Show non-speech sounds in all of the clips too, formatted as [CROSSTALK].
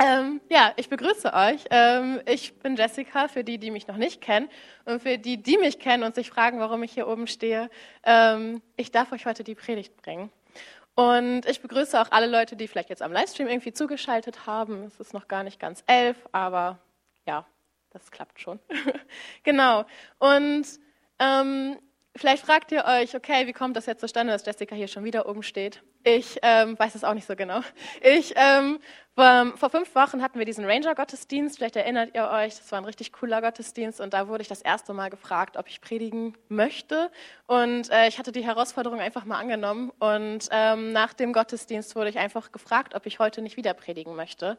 Ähm, ja, ich begrüße euch. Ähm, ich bin Jessica, für die, die mich noch nicht kennen und für die, die mich kennen und sich fragen, warum ich hier oben stehe. Ähm, ich darf euch heute die Predigt bringen. Und ich begrüße auch alle Leute, die vielleicht jetzt am Livestream irgendwie zugeschaltet haben. Es ist noch gar nicht ganz elf, aber ja, das klappt schon. [LAUGHS] genau. Und ähm, Vielleicht fragt ihr euch, okay, wie kommt das jetzt zustande, dass Jessica hier schon wieder oben steht? Ich ähm, weiß es auch nicht so genau. Ich, ähm, vor fünf Wochen hatten wir diesen Ranger-Gottesdienst. Vielleicht erinnert ihr euch, das war ein richtig cooler Gottesdienst und da wurde ich das erste Mal gefragt, ob ich predigen möchte. Und äh, ich hatte die Herausforderung einfach mal angenommen. Und ähm, nach dem Gottesdienst wurde ich einfach gefragt, ob ich heute nicht wieder predigen möchte.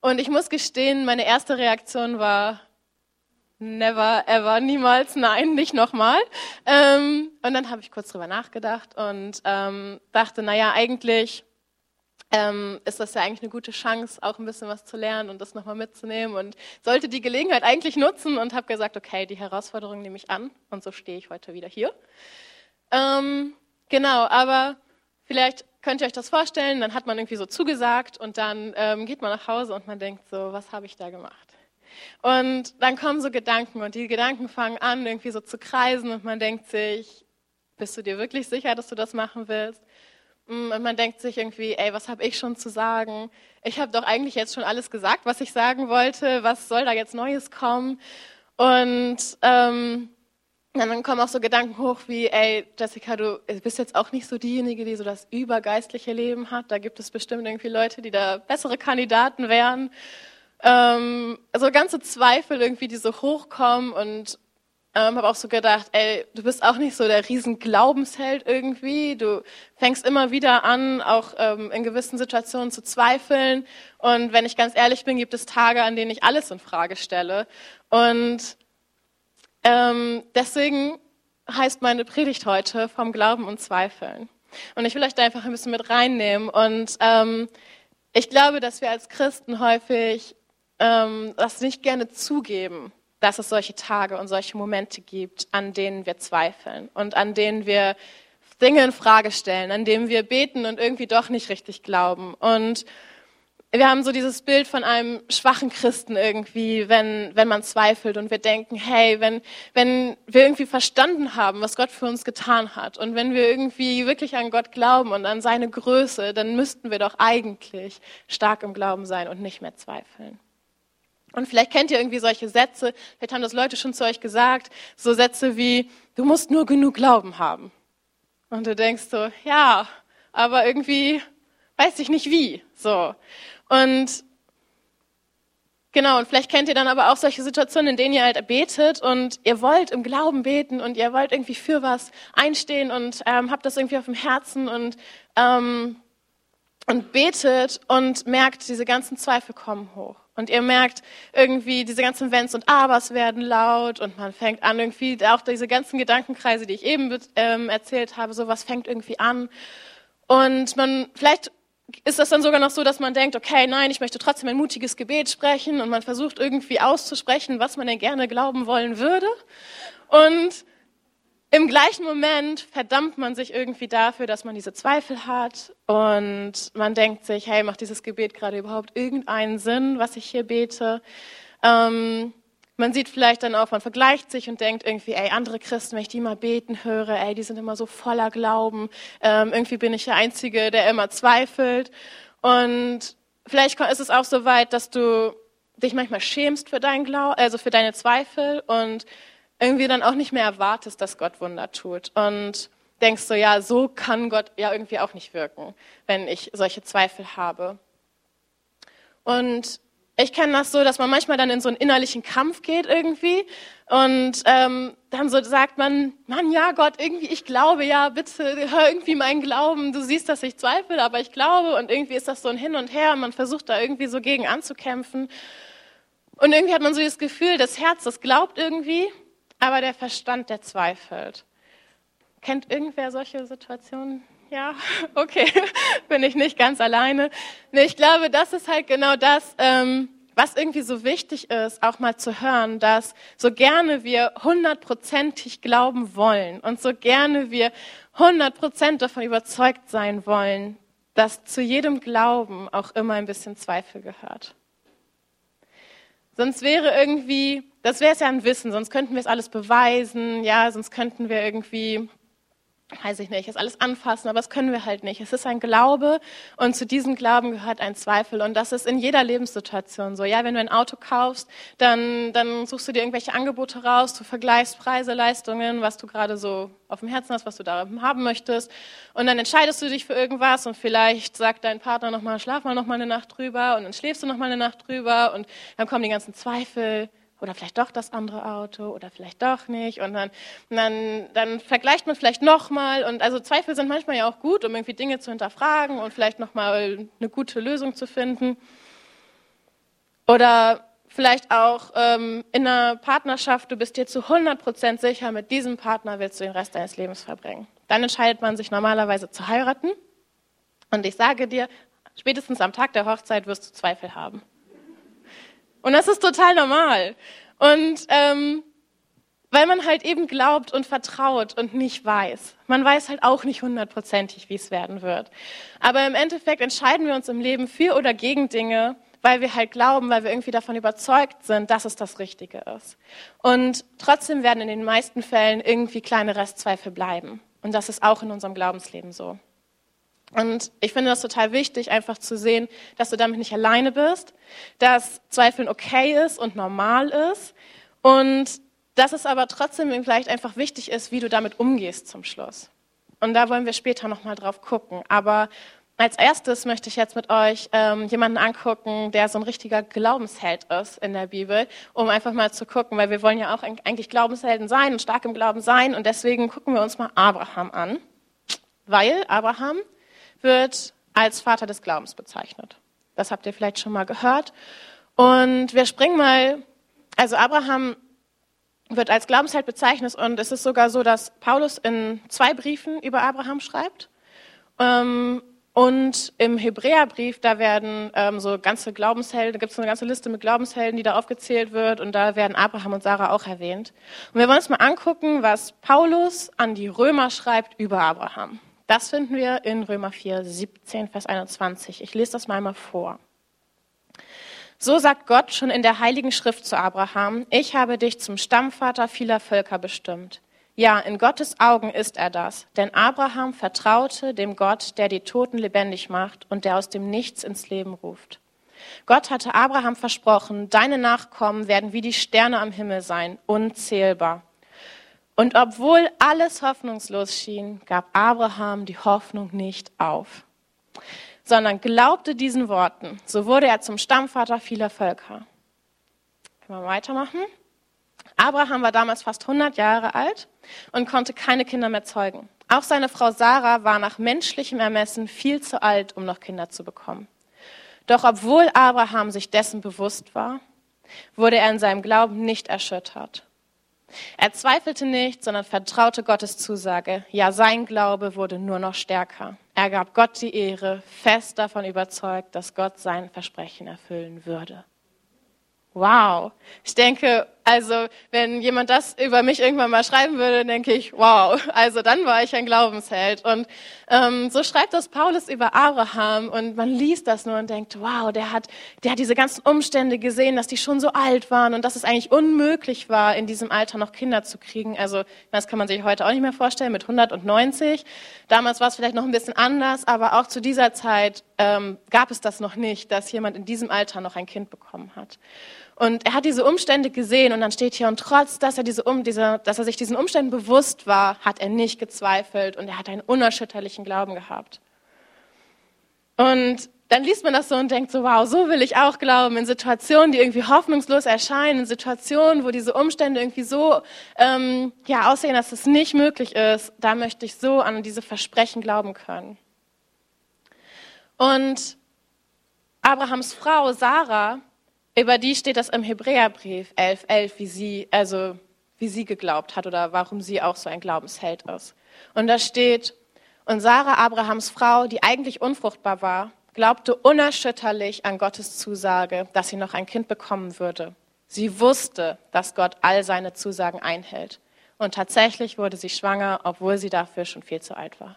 Und ich muss gestehen, meine erste Reaktion war, Never, ever, niemals, nein, nicht nochmal. Ähm, und dann habe ich kurz drüber nachgedacht und ähm, dachte, naja, eigentlich ähm, ist das ja eigentlich eine gute Chance, auch ein bisschen was zu lernen und das nochmal mitzunehmen und sollte die Gelegenheit eigentlich nutzen und habe gesagt, okay, die Herausforderung nehme ich an und so stehe ich heute wieder hier. Ähm, genau, aber vielleicht könnt ihr euch das vorstellen, dann hat man irgendwie so zugesagt und dann ähm, geht man nach Hause und man denkt so, was habe ich da gemacht? Und dann kommen so Gedanken und die Gedanken fangen an, irgendwie so zu kreisen und man denkt sich, bist du dir wirklich sicher, dass du das machen willst? Mm, und man denkt sich irgendwie, ey, was habe ich schon zu sagen? Ich habe doch eigentlich jetzt schon alles gesagt, was ich sagen wollte. Was soll da jetzt Neues kommen? Und ähm, dann kommen auch so Gedanken hoch wie, ey, Jessica, du bist jetzt auch nicht so diejenige, die so das übergeistliche Leben hat. Da gibt es bestimmt irgendwie Leute, die da bessere Kandidaten wären. Ähm, so ganze Zweifel irgendwie, die so hochkommen und ähm, habe auch so gedacht, ey, du bist auch nicht so der riesen Glaubensheld irgendwie. Du fängst immer wieder an, auch ähm, in gewissen Situationen zu zweifeln. Und wenn ich ganz ehrlich bin, gibt es Tage, an denen ich alles in Frage stelle. Und ähm, deswegen heißt meine Predigt heute vom Glauben und Zweifeln. Und ich will euch da einfach ein bisschen mit reinnehmen. Und ähm, ich glaube, dass wir als Christen häufig ähm, das nicht gerne zugeben, dass es solche Tage und solche Momente gibt, an denen wir zweifeln und an denen wir Dinge in Frage stellen, an denen wir beten und irgendwie doch nicht richtig glauben. Und wir haben so dieses Bild von einem schwachen Christen irgendwie, wenn, wenn man zweifelt und wir denken, hey, wenn, wenn wir irgendwie verstanden haben, was Gott für uns getan hat und wenn wir irgendwie wirklich an Gott glauben und an seine Größe, dann müssten wir doch eigentlich stark im Glauben sein und nicht mehr zweifeln. Und vielleicht kennt ihr irgendwie solche Sätze, vielleicht haben das Leute schon zu euch gesagt, so Sätze wie, du musst nur genug Glauben haben. Und du denkst so, ja, aber irgendwie weiß ich nicht wie, so. Und Genau, und vielleicht kennt ihr dann aber auch solche Situationen, in denen ihr halt betet und ihr wollt im Glauben beten und ihr wollt irgendwie für was einstehen und ähm, habt das irgendwie auf dem Herzen und, ähm, und betet und merkt, diese ganzen Zweifel kommen hoch. Und ihr merkt irgendwie, diese ganzen Wenns und Abers werden laut und man fängt an irgendwie, auch diese ganzen Gedankenkreise, die ich eben ähm, erzählt habe, sowas fängt irgendwie an. Und man, vielleicht ist das dann sogar noch so, dass man denkt, okay, nein, ich möchte trotzdem ein mutiges Gebet sprechen und man versucht irgendwie auszusprechen, was man denn gerne glauben wollen würde. Und im gleichen Moment verdammt man sich irgendwie dafür, dass man diese Zweifel hat und man denkt sich, hey, macht dieses Gebet gerade überhaupt irgendeinen Sinn, was ich hier bete? Ähm, man sieht vielleicht dann auch, man vergleicht sich und denkt irgendwie, ey, andere Christen, wenn ich die mal beten höre, ey, die sind immer so voller Glauben. Ähm, irgendwie bin ich der Einzige, der immer zweifelt. Und vielleicht ist es auch so weit, dass du dich manchmal schämst für deinen Glauben, also für deine Zweifel und irgendwie dann auch nicht mehr erwartest, dass Gott Wunder tut. Und denkst so, ja, so kann Gott ja irgendwie auch nicht wirken, wenn ich solche Zweifel habe. Und ich kenne das so, dass man manchmal dann in so einen innerlichen Kampf geht irgendwie und ähm, dann so sagt man, Mann, ja Gott, irgendwie, ich glaube, ja, bitte hör irgendwie meinen Glauben. Du siehst, dass ich zweifle, aber ich glaube und irgendwie ist das so ein Hin und Her. Man versucht da irgendwie so gegen anzukämpfen und irgendwie hat man so das Gefühl, das Herz, das glaubt irgendwie aber der Verstand, der zweifelt. Kennt irgendwer solche Situationen? Ja, [LAUGHS] okay, [LAUGHS] bin ich nicht ganz alleine. Nee, ich glaube, das ist halt genau das, ähm, was irgendwie so wichtig ist, auch mal zu hören, dass so gerne wir hundertprozentig glauben wollen und so gerne wir hundertprozentig davon überzeugt sein wollen, dass zu jedem Glauben auch immer ein bisschen Zweifel gehört. Sonst wäre irgendwie, das wäre es ja ein Wissen, sonst könnten wir es alles beweisen, ja, sonst könnten wir irgendwie weiß ich nicht, es alles anfassen, aber das können wir halt nicht. Es ist ein Glaube und zu diesem Glauben gehört ein Zweifel und das ist in jeder Lebenssituation so. Ja, wenn du ein Auto kaufst, dann, dann suchst du dir irgendwelche Angebote raus, du vergleichst Preise, Leistungen, was du gerade so auf dem Herzen hast, was du da haben möchtest und dann entscheidest du dich für irgendwas und vielleicht sagt dein Partner nochmal, schlaf mal nochmal eine Nacht drüber und dann schläfst du nochmal eine Nacht drüber und dann kommen die ganzen Zweifel oder vielleicht doch das andere Auto oder vielleicht doch nicht. Und dann, dann, dann vergleicht man vielleicht nochmal. Und also Zweifel sind manchmal ja auch gut, um irgendwie Dinge zu hinterfragen und vielleicht nochmal eine gute Lösung zu finden. Oder vielleicht auch ähm, in einer Partnerschaft, du bist dir zu 100% sicher, mit diesem Partner willst du den Rest deines Lebens verbringen. Dann entscheidet man sich normalerweise zu heiraten. Und ich sage dir, spätestens am Tag der Hochzeit wirst du Zweifel haben. Und das ist total normal. Und ähm, weil man halt eben glaubt und vertraut und nicht weiß. Man weiß halt auch nicht hundertprozentig, wie es werden wird. Aber im Endeffekt entscheiden wir uns im Leben für oder gegen Dinge, weil wir halt glauben, weil wir irgendwie davon überzeugt sind, dass es das Richtige ist. Und trotzdem werden in den meisten Fällen irgendwie kleine Restzweifel bleiben. Und das ist auch in unserem Glaubensleben so. Und ich finde das total wichtig, einfach zu sehen, dass du damit nicht alleine bist, dass Zweifeln okay ist und normal ist und dass es aber trotzdem vielleicht einfach wichtig ist, wie du damit umgehst zum Schluss. Und da wollen wir später nochmal drauf gucken. Aber als erstes möchte ich jetzt mit euch ähm, jemanden angucken, der so ein richtiger Glaubensheld ist in der Bibel, um einfach mal zu gucken, weil wir wollen ja auch eigentlich Glaubenshelden sein und stark im Glauben sein. Und deswegen gucken wir uns mal Abraham an. Weil Abraham wird als Vater des Glaubens bezeichnet. Das habt ihr vielleicht schon mal gehört. Und wir springen mal, also Abraham wird als Glaubensheld bezeichnet und es ist sogar so, dass Paulus in zwei Briefen über Abraham schreibt. Ähm, und im Hebräerbrief, da werden ähm, so ganze Glaubenshelden, da gibt es eine ganze Liste mit Glaubenshelden, die da aufgezählt wird und da werden Abraham und Sarah auch erwähnt. Und wir wollen uns mal angucken, was Paulus an die Römer schreibt über Abraham. Das finden wir in Römer 4, 17, Vers 21. Ich lese das mal mal vor. So sagt Gott schon in der Heiligen Schrift zu Abraham, ich habe dich zum Stammvater vieler Völker bestimmt. Ja, in Gottes Augen ist er das, denn Abraham vertraute dem Gott, der die Toten lebendig macht und der aus dem Nichts ins Leben ruft. Gott hatte Abraham versprochen, deine Nachkommen werden wie die Sterne am Himmel sein, unzählbar. Und obwohl alles hoffnungslos schien, gab Abraham die Hoffnung nicht auf, sondern glaubte diesen Worten. So wurde er zum Stammvater vieler Völker. Können wir weitermachen? Abraham war damals fast 100 Jahre alt und konnte keine Kinder mehr zeugen. Auch seine Frau Sarah war nach menschlichem Ermessen viel zu alt, um noch Kinder zu bekommen. Doch obwohl Abraham sich dessen bewusst war, wurde er in seinem Glauben nicht erschüttert. Er zweifelte nicht, sondern vertraute Gottes Zusage. Ja, sein Glaube wurde nur noch stärker. Er gab Gott die Ehre, fest davon überzeugt, dass Gott sein Versprechen erfüllen würde. Wow. Ich denke, also wenn jemand das über mich irgendwann mal schreiben würde, denke ich, wow, also dann war ich ein Glaubensheld. Und ähm, so schreibt das Paulus über Abraham und man liest das nur und denkt, wow, der hat, der hat diese ganzen Umstände gesehen, dass die schon so alt waren und dass es eigentlich unmöglich war, in diesem Alter noch Kinder zu kriegen. Also das kann man sich heute auch nicht mehr vorstellen mit 190. Damals war es vielleicht noch ein bisschen anders, aber auch zu dieser Zeit ähm, gab es das noch nicht, dass jemand in diesem Alter noch ein Kind bekommen hat. Und er hat diese Umstände gesehen und dann steht hier, und trotz, dass er, diese, um, diese, dass er sich diesen Umständen bewusst war, hat er nicht gezweifelt und er hat einen unerschütterlichen Glauben gehabt. Und dann liest man das so und denkt so, wow, so will ich auch glauben, in Situationen, die irgendwie hoffnungslos erscheinen, in Situationen, wo diese Umstände irgendwie so ähm, ja, aussehen, dass es nicht möglich ist, da möchte ich so an diese Versprechen glauben können. Und Abrahams Frau Sarah, über die steht das im Hebräerbrief 11, 11, wie sie, also wie sie geglaubt hat oder warum sie auch so ein Glaubensheld ist. Und da steht, und Sarah, Abrahams Frau, die eigentlich unfruchtbar war, glaubte unerschütterlich an Gottes Zusage, dass sie noch ein Kind bekommen würde. Sie wusste, dass Gott all seine Zusagen einhält. Und tatsächlich wurde sie schwanger, obwohl sie dafür schon viel zu alt war.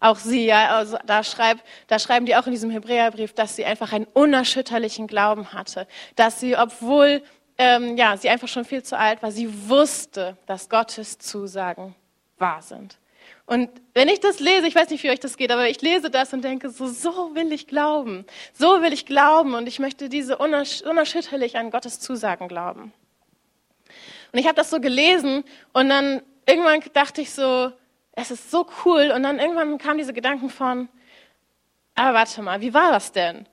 Auch sie, ja, also da, schreibt, da schreiben die auch in diesem Hebräerbrief, dass sie einfach einen unerschütterlichen Glauben hatte, dass sie, obwohl ähm, ja, sie einfach schon viel zu alt war, sie wusste, dass Gottes Zusagen wahr sind. Und wenn ich das lese, ich weiß nicht, wie euch das geht, aber ich lese das und denke, so, so will ich glauben. So will ich glauben und ich möchte diese unersch unerschütterlich an Gottes Zusagen glauben. Und ich habe das so gelesen und dann irgendwann dachte ich so, es ist so cool. Und dann irgendwann kamen diese Gedanken von, aber warte mal, wie war das denn?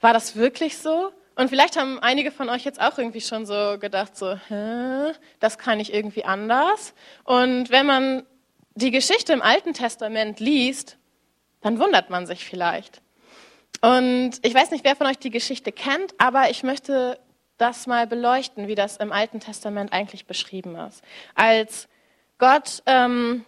War das wirklich so? Und vielleicht haben einige von euch jetzt auch irgendwie schon so gedacht, so, Hä, das kann ich irgendwie anders. Und wenn man die Geschichte im Alten Testament liest, dann wundert man sich vielleicht. Und ich weiß nicht, wer von euch die Geschichte kennt, aber ich möchte das mal beleuchten, wie das im Alten Testament eigentlich beschrieben ist. Als Gott ähm,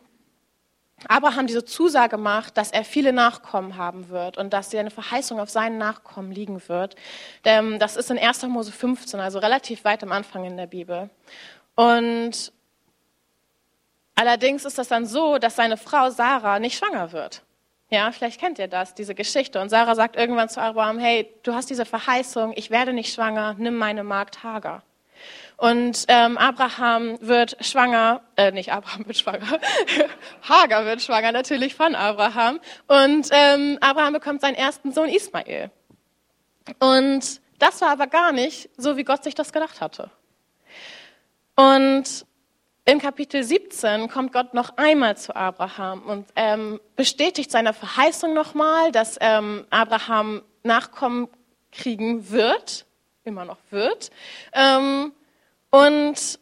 Abraham diese Zusage macht, dass er viele Nachkommen haben wird und dass seine Verheißung auf seinen Nachkommen liegen wird. Das ist in 1. Mose 15, also relativ weit am Anfang in der Bibel. Und allerdings ist das dann so, dass seine Frau Sarah nicht schwanger wird. Ja, vielleicht kennt ihr das, diese Geschichte. Und Sarah sagt irgendwann zu Abraham, hey, du hast diese Verheißung, ich werde nicht schwanger, nimm meine Magd Hagar. Und ähm, Abraham wird schwanger, äh, nicht Abraham wird schwanger, [LAUGHS] Hagar wird schwanger natürlich von Abraham. Und ähm, Abraham bekommt seinen ersten Sohn Ismael. Und das war aber gar nicht so, wie Gott sich das gedacht hatte. Und im Kapitel 17 kommt Gott noch einmal zu Abraham und ähm, bestätigt seine Verheißung nochmal, dass ähm, Abraham Nachkommen kriegen wird, immer noch wird. Ähm, und,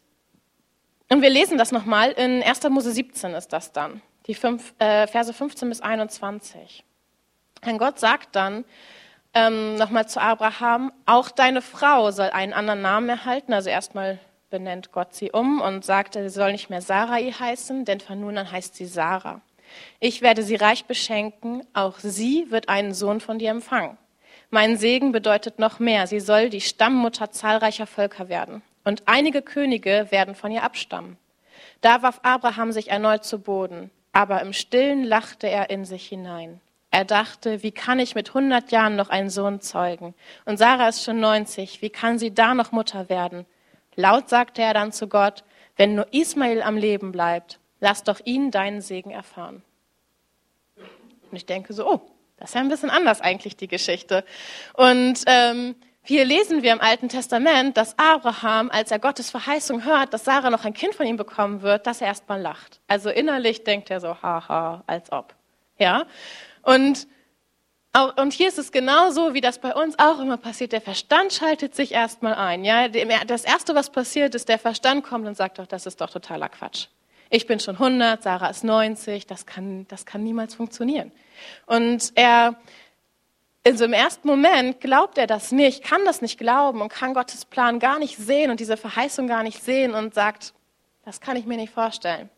und wir lesen das nochmal, in 1. Mose 17 ist das dann, die fünf, äh, Verse 15 bis 21. Denn Gott sagt dann ähm, nochmal zu Abraham, auch deine Frau soll einen anderen Namen erhalten. Also erstmal benennt Gott sie um und sagt, sie soll nicht mehr Sarai heißen, denn von nun an heißt sie Sarah. Ich werde sie reich beschenken, auch sie wird einen Sohn von dir empfangen. Mein Segen bedeutet noch mehr, sie soll die Stammmutter zahlreicher Völker werden und einige Könige werden von ihr abstammen. Da warf Abraham sich erneut zu Boden, aber im Stillen lachte er in sich hinein. Er dachte, wie kann ich mit hundert Jahren noch einen Sohn zeugen? Und Sarah ist schon neunzig, wie kann sie da noch Mutter werden? Laut sagte er dann zu Gott, wenn nur Ismael am Leben bleibt, lass doch ihn deinen Segen erfahren. Und ich denke so, oh, das ist ja ein bisschen anders eigentlich die Geschichte. Und ähm, hier lesen wir im Alten Testament, dass Abraham, als er Gottes Verheißung hört, dass Sarah noch ein Kind von ihm bekommen wird, dass er erstmal lacht. Also innerlich denkt er so, haha, als ob. Ja? Und, und hier ist es genauso, wie das bei uns auch immer passiert. Der Verstand schaltet sich erstmal ein. Ja? Das Erste, was passiert, ist, der Verstand kommt und sagt doch, das ist doch totaler Quatsch. Ich bin schon 100, Sarah ist 90, das kann, das kann niemals funktionieren. Und er, in so im ersten Moment glaubt er das nicht, kann das nicht glauben und kann Gottes Plan gar nicht sehen und diese Verheißung gar nicht sehen und sagt, das kann ich mir nicht vorstellen.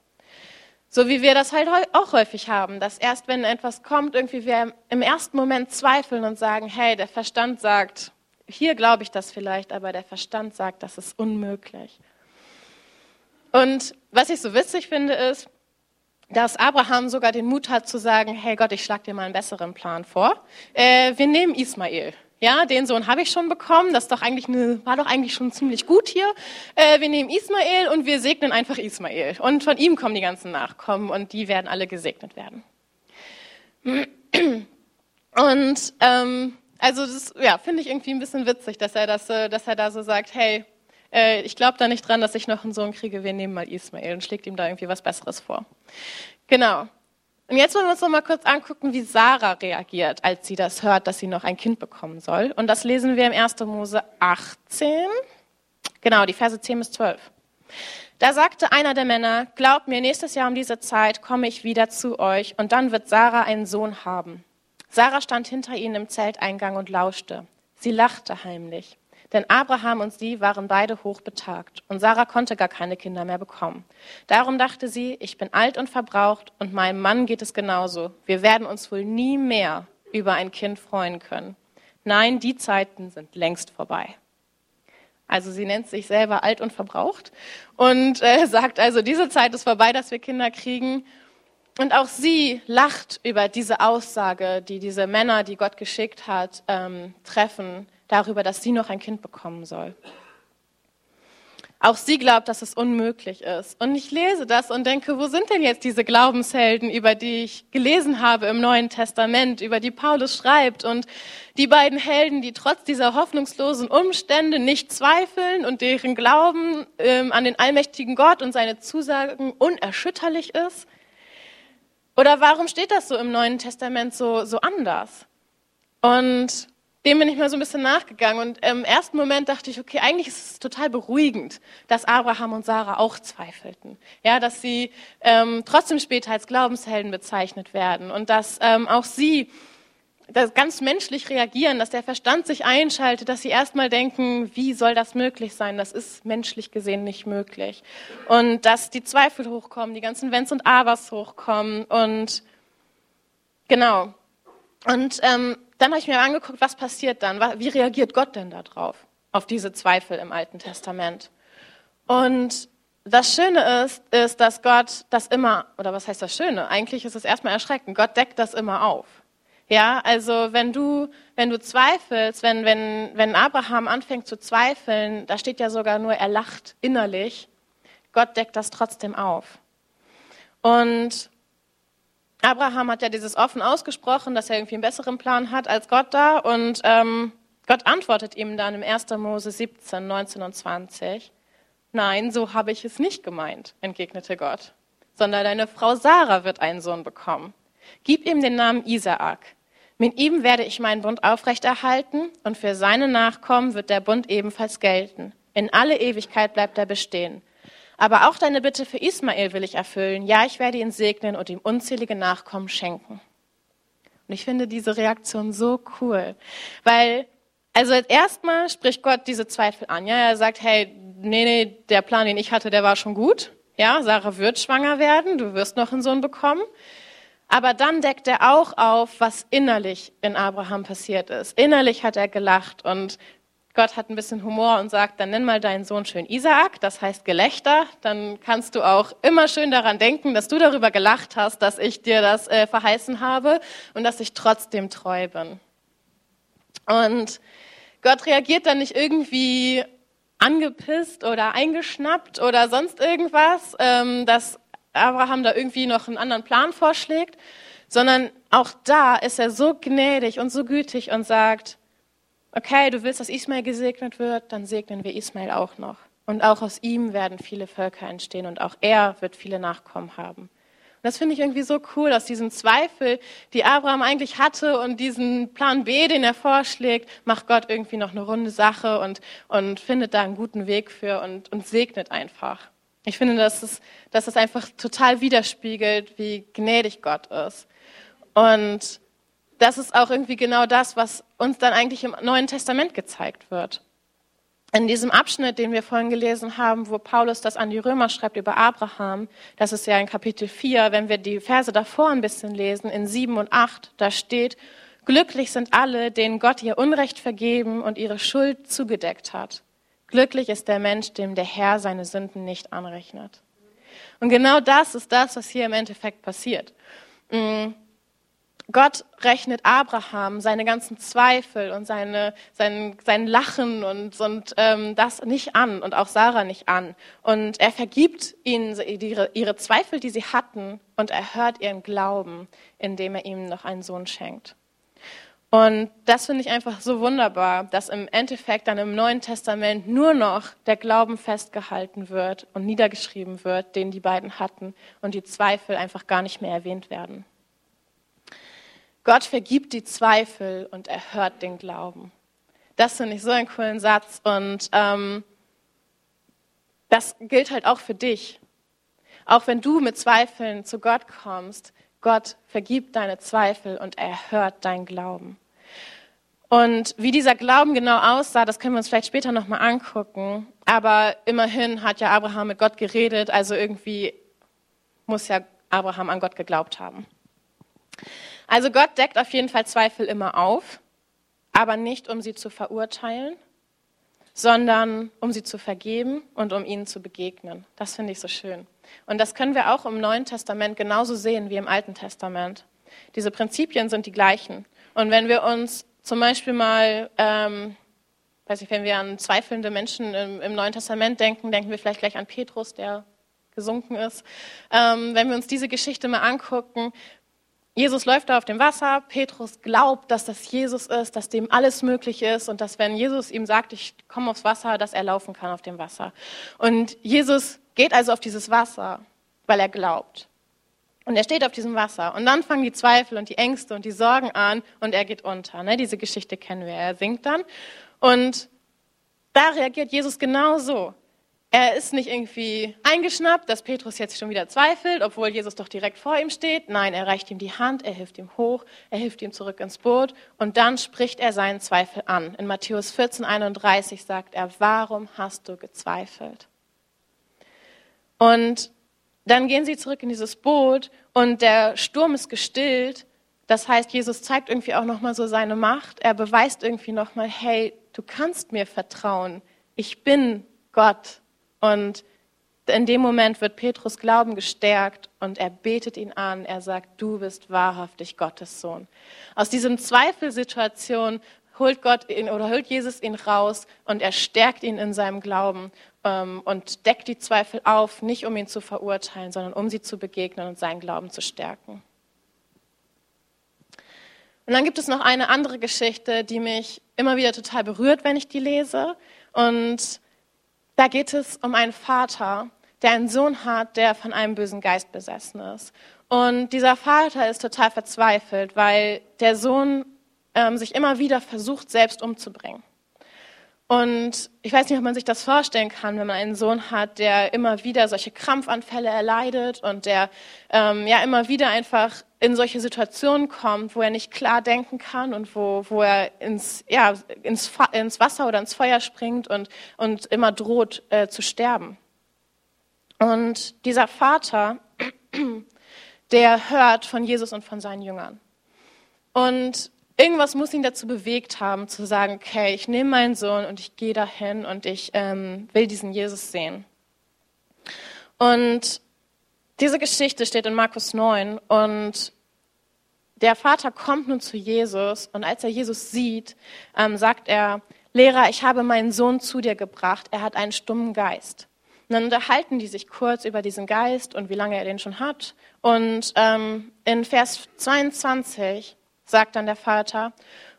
So wie wir das halt auch häufig haben, dass erst wenn etwas kommt, irgendwie wir im ersten Moment zweifeln und sagen, hey, der Verstand sagt, hier glaube ich das vielleicht, aber der Verstand sagt, das ist unmöglich. Und was ich so witzig finde, ist, dass Abraham sogar den Mut hat zu sagen, hey Gott, ich schlage dir mal einen besseren Plan vor. Äh, wir nehmen Ismael. Ja, den Sohn habe ich schon bekommen. Das doch eigentlich eine, war doch eigentlich schon ziemlich gut hier. Äh, wir nehmen Ismael und wir segnen einfach Ismael. Und von ihm kommen die ganzen Nachkommen und die werden alle gesegnet werden. Und ähm, also das ja, finde ich irgendwie ein bisschen witzig, dass er, das, dass er da so sagt, hey, äh, ich glaube da nicht dran, dass ich noch einen Sohn kriege, wir nehmen mal Ismael und schlägt ihm da irgendwie was Besseres vor. Genau. Und jetzt wollen wir uns noch mal kurz angucken, wie Sarah reagiert, als sie das hört, dass sie noch ein Kind bekommen soll. Und das lesen wir im 1. Mose 18. Genau, die Verse 10 bis 12. Da sagte einer der Männer, glaubt mir, nächstes Jahr um diese Zeit komme ich wieder zu euch und dann wird Sarah einen Sohn haben. Sarah stand hinter ihnen im Zelteingang und lauschte. Sie lachte heimlich. Denn Abraham und sie waren beide hochbetagt und Sarah konnte gar keine Kinder mehr bekommen. Darum dachte sie, ich bin alt und verbraucht und meinem Mann geht es genauso. Wir werden uns wohl nie mehr über ein Kind freuen können. Nein, die Zeiten sind längst vorbei. Also sie nennt sich selber alt und verbraucht und äh, [LAUGHS] sagt also, diese Zeit ist vorbei, dass wir Kinder kriegen. und auch sie lacht über diese Aussage, die diese Männer, die Gott geschickt hat, ähm, treffen, darüber, dass sie noch ein Kind bekommen soll. Auch sie glaubt, dass es unmöglich ist. Und ich lese das und denke, wo sind denn jetzt diese Glaubenshelden, über die ich gelesen habe im Neuen Testament, über die Paulus schreibt und die beiden Helden, die trotz dieser hoffnungslosen Umstände nicht zweifeln und deren Glauben ähm, an den allmächtigen Gott und seine Zusagen unerschütterlich ist? Oder warum steht das so im Neuen Testament so, so anders? Und dem bin ich mal so ein bisschen nachgegangen. Und im ersten Moment dachte ich, okay, eigentlich ist es total beruhigend, dass Abraham und Sarah auch zweifelten. Ja, dass sie ähm, trotzdem später als Glaubenshelden bezeichnet werden und dass ähm, auch sie das ganz menschlich reagieren, dass der Verstand sich einschaltet, dass sie erstmal denken, wie soll das möglich sein? Das ist menschlich gesehen nicht möglich. Und dass die Zweifel hochkommen, die ganzen Wenns und Abers hochkommen und genau. Und ähm, dann habe ich mir angeguckt, was passiert dann? Wie reagiert Gott denn darauf? Auf diese Zweifel im Alten Testament. Und das Schöne ist, ist, dass Gott das immer, oder was heißt das Schöne? Eigentlich ist es erstmal erschreckend. Gott deckt das immer auf. Ja, also wenn du, wenn du zweifelst, wenn, wenn, wenn Abraham anfängt zu zweifeln, da steht ja sogar nur, er lacht innerlich. Gott deckt das trotzdem auf. Und Abraham hat ja dieses offen ausgesprochen, dass er irgendwie einen besseren Plan hat als Gott da. Und ähm, Gott antwortet ihm dann im 1. Mose 17, 19 und 20. Nein, so habe ich es nicht gemeint, entgegnete Gott, sondern deine Frau Sarah wird einen Sohn bekommen. Gib ihm den Namen Isaak. Mit ihm werde ich meinen Bund aufrechterhalten und für seine Nachkommen wird der Bund ebenfalls gelten. In alle Ewigkeit bleibt er bestehen. Aber auch deine Bitte für Ismael will ich erfüllen. Ja, ich werde ihn segnen und ihm unzählige Nachkommen schenken. Und ich finde diese Reaktion so cool, weil also erstmal spricht Gott diese Zweifel an. Ja, er sagt, hey, nee, nee, der Plan, den ich hatte, der war schon gut. Ja, Sarah wird schwanger werden, du wirst noch einen Sohn bekommen. Aber dann deckt er auch auf, was innerlich in Abraham passiert ist. Innerlich hat er gelacht und Gott hat ein bisschen Humor und sagt, dann nenn mal deinen Sohn schön Isaak, das heißt Gelächter. Dann kannst du auch immer schön daran denken, dass du darüber gelacht hast, dass ich dir das äh, verheißen habe und dass ich trotzdem treu bin. Und Gott reagiert dann nicht irgendwie angepisst oder eingeschnappt oder sonst irgendwas, ähm, dass Abraham da irgendwie noch einen anderen Plan vorschlägt, sondern auch da ist er so gnädig und so gütig und sagt, okay, du willst, dass Ismael gesegnet wird, dann segnen wir Ismael auch noch. Und auch aus ihm werden viele Völker entstehen und auch er wird viele Nachkommen haben. Und das finde ich irgendwie so cool, aus diesen Zweifel, die Abraham eigentlich hatte und diesen Plan B, den er vorschlägt, macht Gott irgendwie noch eine runde Sache und, und findet da einen guten Weg für und, und segnet einfach. Ich finde, dass es, dass es einfach total widerspiegelt, wie gnädig Gott ist. Und das ist auch irgendwie genau das, was uns dann eigentlich im Neuen Testament gezeigt wird. In diesem Abschnitt, den wir vorhin gelesen haben, wo Paulus das an die Römer schreibt über Abraham, das ist ja in Kapitel 4, wenn wir die Verse davor ein bisschen lesen, in 7 und 8, da steht, glücklich sind alle, denen Gott ihr Unrecht vergeben und ihre Schuld zugedeckt hat. Glücklich ist der Mensch, dem der Herr seine Sünden nicht anrechnet. Und genau das ist das, was hier im Endeffekt passiert. Gott rechnet Abraham seine ganzen Zweifel und seine, sein, sein Lachen und, und ähm, das nicht an und auch Sarah nicht an. Und er vergibt ihnen ihre, ihre Zweifel, die sie hatten, und erhört ihren Glauben, indem er ihnen noch einen Sohn schenkt. Und das finde ich einfach so wunderbar, dass im Endeffekt dann im Neuen Testament nur noch der Glauben festgehalten wird und niedergeschrieben wird, den die beiden hatten und die Zweifel einfach gar nicht mehr erwähnt werden. Gott vergibt die Zweifel und erhört den Glauben. Das finde ich so einen coolen Satz und ähm, das gilt halt auch für dich. Auch wenn du mit Zweifeln zu Gott kommst, Gott vergibt deine Zweifel und erhört dein Glauben. Und wie dieser Glauben genau aussah, das können wir uns vielleicht später nochmal angucken. Aber immerhin hat ja Abraham mit Gott geredet, also irgendwie muss ja Abraham an Gott geglaubt haben. Also Gott deckt auf jeden Fall Zweifel immer auf, aber nicht um sie zu verurteilen, sondern um sie zu vergeben und um ihnen zu begegnen. Das finde ich so schön. Und das können wir auch im Neuen Testament genauso sehen wie im Alten Testament. Diese Prinzipien sind die gleichen. Und wenn wir uns zum Beispiel mal, ähm, weiß ich, wenn wir an zweifelnde Menschen im, im, Neuen Testament denken, denken wir vielleicht gleich an Petrus, der gesunken ist. Ähm, wenn wir uns diese Geschichte mal angucken, Jesus läuft da auf dem Wasser, Petrus glaubt, dass das Jesus ist, dass dem alles möglich ist und dass wenn Jesus ihm sagt, ich komme aufs Wasser, dass er laufen kann auf dem Wasser. Und Jesus geht also auf dieses Wasser, weil er glaubt. Und er steht auf diesem Wasser. Und dann fangen die Zweifel und die Ängste und die Sorgen an und er geht unter. Ne? Diese Geschichte kennen wir. Er sinkt dann. Und da reagiert Jesus genauso. Er ist nicht irgendwie eingeschnappt, dass Petrus jetzt schon wieder zweifelt, obwohl Jesus doch direkt vor ihm steht. Nein, er reicht ihm die Hand, er hilft ihm hoch, er hilft ihm zurück ins Boot und dann spricht er seinen Zweifel an. In Matthäus 14, 31 sagt er, warum hast du gezweifelt? Und dann gehen sie zurück in dieses Boot und der Sturm ist gestillt. Das heißt, Jesus zeigt irgendwie auch nochmal so seine Macht. Er beweist irgendwie nochmal, hey, du kannst mir vertrauen. Ich bin Gott und in dem Moment wird Petrus Glauben gestärkt und er betet ihn an. Er sagt, du bist wahrhaftig Gottes Sohn. Aus diesem Zweifelsituation holt Gott ihn oder holt Jesus ihn raus und er stärkt ihn in seinem Glauben ähm, und deckt die Zweifel auf, nicht um ihn zu verurteilen, sondern um sie zu begegnen und seinen Glauben zu stärken. Und dann gibt es noch eine andere Geschichte, die mich immer wieder total berührt, wenn ich die lese. Und da geht es um einen Vater, der einen Sohn hat, der von einem bösen Geist besessen ist. Und dieser Vater ist total verzweifelt, weil der Sohn ähm, sich immer wieder versucht, selbst umzubringen. Und ich weiß nicht, ob man sich das vorstellen kann, wenn man einen Sohn hat, der immer wieder solche Krampfanfälle erleidet und der ähm, ja immer wieder einfach in solche Situationen kommt, wo er nicht klar denken kann und wo, wo er ins, ja, ins, ins Wasser oder ins Feuer springt und, und immer droht äh, zu sterben. Und dieser Vater, [CLEARS THROAT] der hört von Jesus und von seinen Jüngern. Und irgendwas muss ihn dazu bewegt haben, zu sagen, okay, ich nehme meinen Sohn und ich gehe dahin und ich ähm, will diesen Jesus sehen. Und diese Geschichte steht in Markus 9 und der Vater kommt nun zu Jesus und als er Jesus sieht, ähm, sagt er, Lehrer, ich habe meinen Sohn zu dir gebracht, er hat einen stummen Geist. Und dann unterhalten die sich kurz über diesen Geist und wie lange er den schon hat. Und ähm, in Vers 22 sagt dann der Vater,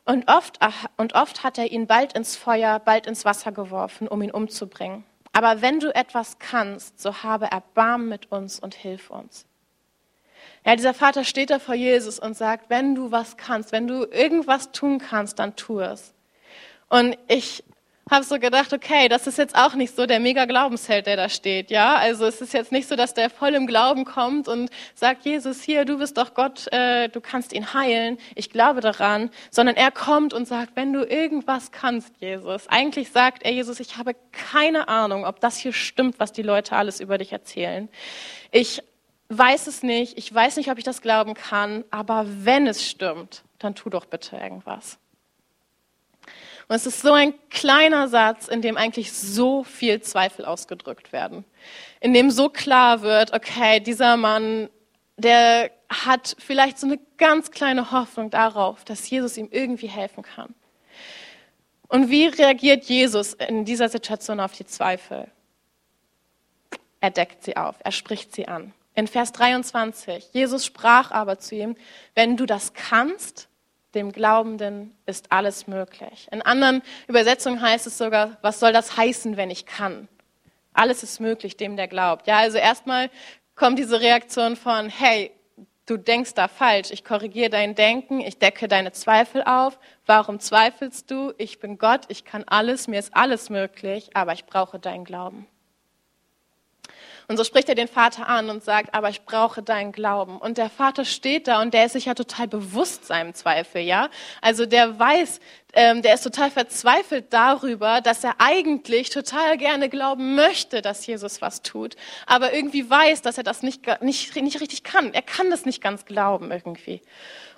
und oft, und oft hat er ihn bald ins Feuer, bald ins Wasser geworfen, um ihn umzubringen. Aber wenn du etwas kannst, so habe Erbarmen mit uns und hilf uns. Ja, dieser Vater steht da vor Jesus und sagt, wenn du was kannst, wenn du irgendwas tun kannst, dann tu es. Und ich habe so gedacht, okay, das ist jetzt auch nicht so der mega Glaubensheld, der da steht, ja. Also es ist jetzt nicht so, dass der voll im Glauben kommt und sagt, Jesus, hier, du bist doch Gott, äh, du kannst ihn heilen, ich glaube daran, sondern er kommt und sagt, wenn du irgendwas kannst, Jesus. Eigentlich sagt er, Jesus, ich habe keine Ahnung, ob das hier stimmt, was die Leute alles über dich erzählen. Ich weiß es nicht, ich weiß nicht, ob ich das glauben kann, aber wenn es stimmt, dann tu doch bitte irgendwas. Und es ist so ein kleiner Satz, in dem eigentlich so viel Zweifel ausgedrückt werden. In dem so klar wird, okay, dieser Mann, der hat vielleicht so eine ganz kleine Hoffnung darauf, dass Jesus ihm irgendwie helfen kann. Und wie reagiert Jesus in dieser Situation auf die Zweifel? Er deckt sie auf, er spricht sie an. In Vers 23, Jesus sprach aber zu ihm, wenn du das kannst, dem Glaubenden ist alles möglich. In anderen Übersetzungen heißt es sogar, was soll das heißen, wenn ich kann? Alles ist möglich, dem der glaubt. Ja, also erstmal kommt diese Reaktion von, hey, du denkst da falsch. Ich korrigiere dein Denken, ich decke deine Zweifel auf. Warum zweifelst du? Ich bin Gott, ich kann alles, mir ist alles möglich, aber ich brauche deinen Glauben. Und so spricht er den Vater an und sagt, aber ich brauche deinen Glauben. Und der Vater steht da und der ist sich ja total bewusst seinem Zweifel, ja. Also der weiß, ähm, der ist total verzweifelt darüber, dass er eigentlich total gerne glauben möchte, dass Jesus was tut, aber irgendwie weiß, dass er das nicht, nicht, nicht richtig kann. Er kann das nicht ganz glauben irgendwie.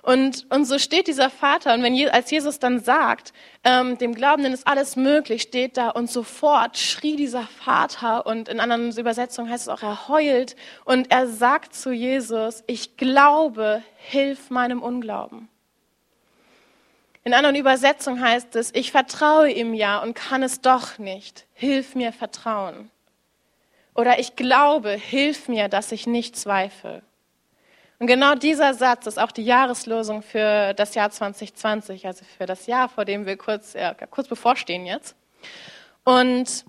Und, und so steht dieser Vater, und wenn, als Jesus dann sagt, ähm, dem Glaubenden ist alles möglich, steht da, und sofort schrie dieser Vater, und in anderen Übersetzungen heißt es auch, er heult, und er sagt zu Jesus, ich glaube, hilf meinem Unglauben. In anderen Übersetzungen heißt es, ich vertraue ihm ja und kann es doch nicht. Hilf mir vertrauen. Oder ich glaube, hilf mir, dass ich nicht zweifle. Und genau dieser Satz ist auch die Jahreslosung für das Jahr 2020, also für das Jahr, vor dem wir kurz, ja, kurz bevorstehen jetzt. Und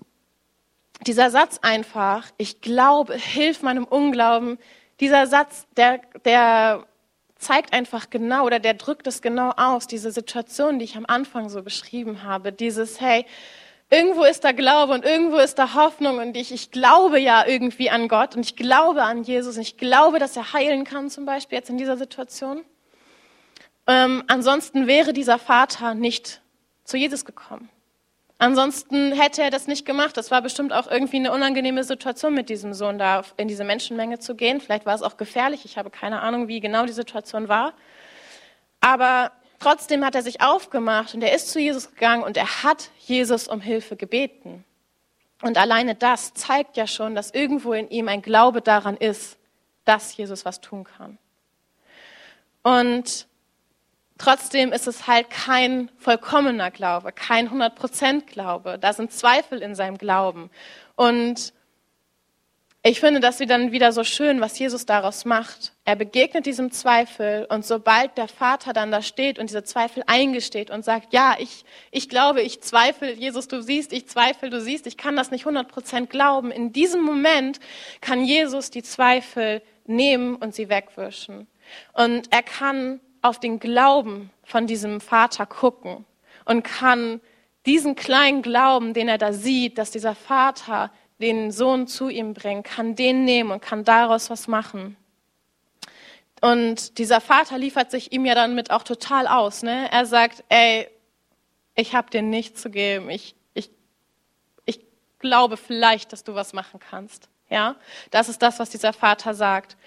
dieser Satz einfach, ich glaube, hilf meinem Unglauben, dieser Satz, der, der zeigt einfach genau oder der drückt es genau aus, diese Situation, die ich am Anfang so beschrieben habe, dieses, hey, irgendwo ist da Glaube und irgendwo ist da Hoffnung und ich, ich glaube ja irgendwie an Gott und ich glaube an Jesus und ich glaube, dass er heilen kann, zum Beispiel jetzt in dieser Situation. Ähm, ansonsten wäre dieser Vater nicht zu Jesus gekommen. Ansonsten hätte er das nicht gemacht. Das war bestimmt auch irgendwie eine unangenehme Situation mit diesem Sohn da in diese Menschenmenge zu gehen. Vielleicht war es auch gefährlich. Ich habe keine Ahnung, wie genau die Situation war. Aber trotzdem hat er sich aufgemacht und er ist zu Jesus gegangen und er hat Jesus um Hilfe gebeten. Und alleine das zeigt ja schon, dass irgendwo in ihm ein Glaube daran ist, dass Jesus was tun kann. Und Trotzdem ist es halt kein vollkommener Glaube, kein 100% Glaube. Da sind Zweifel in seinem Glauben. Und ich finde das dann wieder so schön, was Jesus daraus macht. Er begegnet diesem Zweifel und sobald der Vater dann da steht und diese Zweifel eingesteht und sagt, ja, ich, ich glaube, ich zweifle, Jesus, du siehst, ich zweifle, du siehst, ich kann das nicht 100% glauben. In diesem Moment kann Jesus die Zweifel nehmen und sie wegwischen. Und er kann auf den Glauben von diesem Vater gucken und kann diesen kleinen Glauben, den er da sieht, dass dieser Vater den Sohn zu ihm bringt, kann den nehmen und kann daraus was machen. Und dieser Vater liefert sich ihm ja dann mit auch total aus. Ne? Er sagt, ey, ich habe dir nichts zu geben. Ich, ich, ich glaube vielleicht, dass du was machen kannst. Ja, das ist das, was dieser Vater sagt.